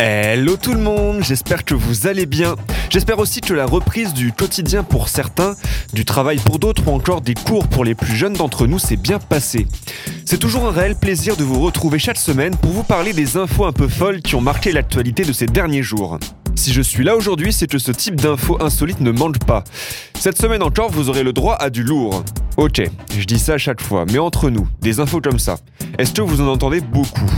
Hello tout le monde, j'espère que vous allez bien. J'espère aussi que la reprise du quotidien pour certains, du travail pour d'autres ou encore des cours pour les plus jeunes d'entre nous s'est bien passé. C'est toujours un réel plaisir de vous retrouver chaque semaine pour vous parler des infos un peu folles qui ont marqué l'actualité de ces derniers jours. Si je suis là aujourd'hui, c'est que ce type d'infos insolites ne manque pas. Cette semaine encore, vous aurez le droit à du lourd. Ok, je dis ça à chaque fois, mais entre nous, des infos comme ça, est-ce que vous en entendez beaucoup?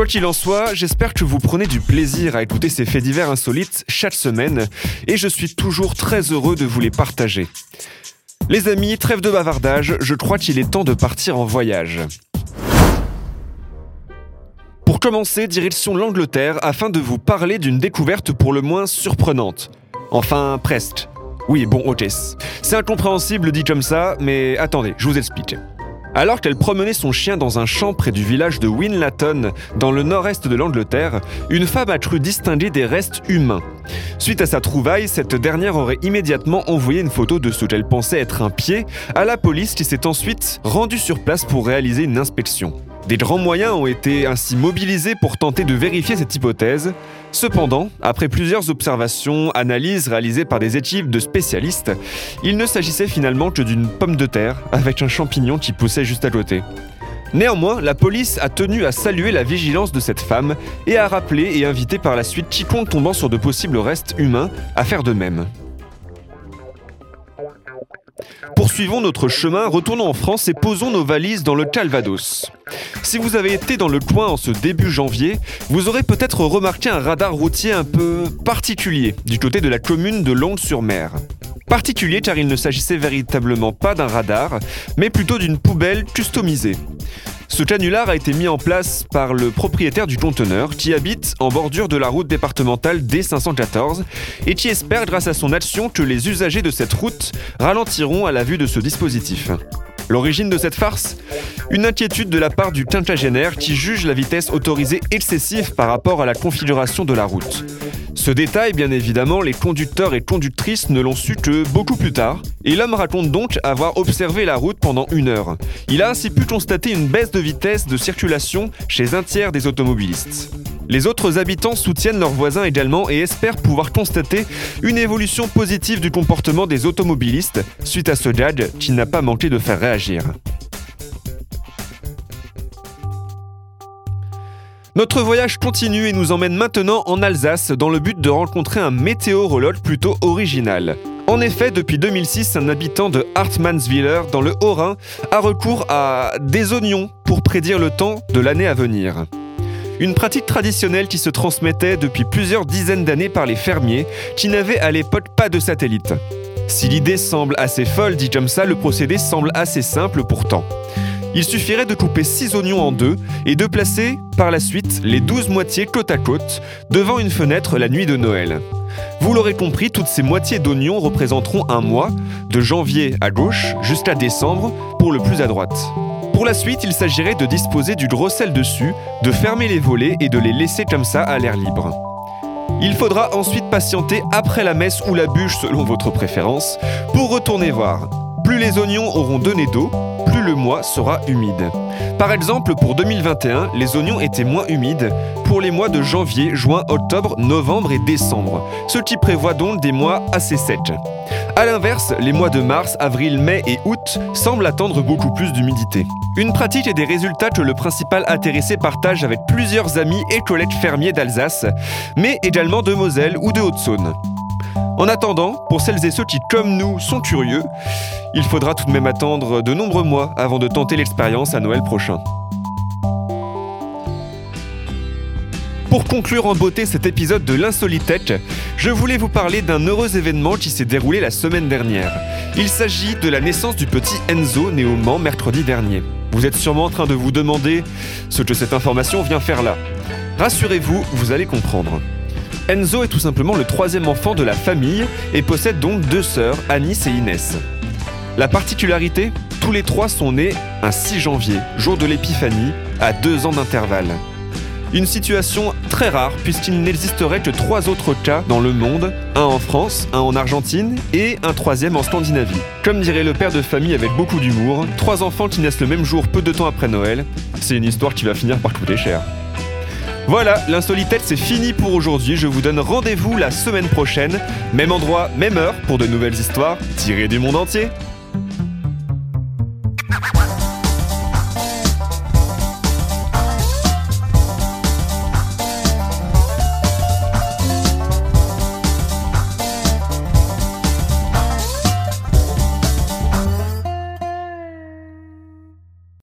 Quoi qu'il en soit, j'espère que vous prenez du plaisir à écouter ces faits divers insolites chaque semaine, et je suis toujours très heureux de vous les partager. Les amis, trêve de bavardage, je crois qu'il est temps de partir en voyage. Pour commencer, direction l'Angleterre afin de vous parler d'une découverte pour le moins surprenante. Enfin, presque. Oui, bon, hôtesse. C'est incompréhensible dit comme ça, mais attendez, je vous explique. Alors qu'elle promenait son chien dans un champ près du village de Winlaton, dans le nord-est de l'Angleterre, une femme a cru distinguer des restes humains. Suite à sa trouvaille, cette dernière aurait immédiatement envoyé une photo de ce qu'elle pensait être un pied à la police qui s'est ensuite rendue sur place pour réaliser une inspection. Des grands moyens ont été ainsi mobilisés pour tenter de vérifier cette hypothèse. Cependant, après plusieurs observations, analyses réalisées par des équipes de spécialistes, il ne s'agissait finalement que d'une pomme de terre avec un champignon qui poussait juste à côté. Néanmoins, la police a tenu à saluer la vigilance de cette femme et a rappelé et invité par la suite quiconque tombant sur de possibles restes humains à faire de même. Poursuivons notre chemin, retournons en France et posons nos valises dans le Calvados. Si vous avez été dans le coin en ce début janvier, vous aurez peut-être remarqué un radar routier un peu particulier du côté de la commune de Longue-sur-Mer. Particulier car il ne s'agissait véritablement pas d'un radar, mais plutôt d'une poubelle customisée. Ce canular a été mis en place par le propriétaire du conteneur qui habite en bordure de la route départementale D514 et qui espère grâce à son action que les usagers de cette route ralentiront à la vue de ce dispositif. L'origine de cette farce? Une inquiétude de la part du quinquagénaire qui juge la vitesse autorisée excessive par rapport à la configuration de la route. Ce détail, bien évidemment, les conducteurs et conductrices ne l'ont su que beaucoup plus tard, et l'homme raconte donc avoir observé la route pendant une heure. Il a ainsi pu constater une baisse de vitesse de circulation chez un tiers des automobilistes. Les autres habitants soutiennent leurs voisins également et espèrent pouvoir constater une évolution positive du comportement des automobilistes suite à ce gag qui n'a pas manqué de faire réagir. Notre voyage continue et nous emmène maintenant en Alsace dans le but de rencontrer un météorologue plutôt original. En effet, depuis 2006, un habitant de Hartmannswiller, dans le Haut-Rhin, a recours à des oignons pour prédire le temps de l'année à venir. Une pratique traditionnelle qui se transmettait depuis plusieurs dizaines d'années par les fermiers qui n'avaient à l'époque pas de satellite. Si l'idée semble assez folle dit comme ça, le procédé semble assez simple pourtant. Il suffirait de couper 6 oignons en deux et de placer par la suite les 12 moitiés côte à côte devant une fenêtre la nuit de Noël. Vous l'aurez compris, toutes ces moitiés d'oignons représenteront un mois, de janvier à gauche jusqu'à décembre, pour le plus à droite. Pour la suite, il s'agirait de disposer du gros sel dessus, de fermer les volets et de les laisser comme ça à l'air libre. Il faudra ensuite patienter après la messe ou la bûche selon votre préférence pour retourner voir. Plus les oignons auront donné d'eau, plus le mois sera humide. Par exemple, pour 2021, les oignons étaient moins humides pour les mois de janvier, juin, octobre, novembre et décembre, ce qui prévoit donc des mois assez secs. A l'inverse, les mois de mars, avril, mai et août semblent attendre beaucoup plus d'humidité. Une pratique et des résultats que le principal intéressé partage avec plusieurs amis et collègues fermiers d'Alsace, mais également de Moselle ou de Haute-Saône. En attendant, pour celles et ceux qui, comme nous, sont curieux, il faudra tout de même attendre de nombreux mois avant de tenter l'expérience à Noël prochain. Pour conclure en beauté cet épisode de l'Insolitech, je voulais vous parler d'un heureux événement qui s'est déroulé la semaine dernière. Il s'agit de la naissance du petit Enzo né au Mans mercredi dernier. Vous êtes sûrement en train de vous demander ce que cette information vient faire là. Rassurez-vous, vous allez comprendre. Enzo est tout simplement le troisième enfant de la famille et possède donc deux sœurs, Anis et Inès. La particularité Tous les trois sont nés un 6 janvier, jour de l'épiphanie, à deux ans d'intervalle. Une situation très rare puisqu'il n'existerait que trois autres cas dans le monde, un en France, un en Argentine et un troisième en Scandinavie. Comme dirait le père de famille avec beaucoup d'humour, trois enfants qui naissent le même jour peu de temps après Noël, c'est une histoire qui va finir par coûter cher. Voilà, l'insolitette c'est fini pour aujourd'hui. Je vous donne rendez-vous la semaine prochaine. Même endroit, même heure pour de nouvelles histoires tirées du monde entier.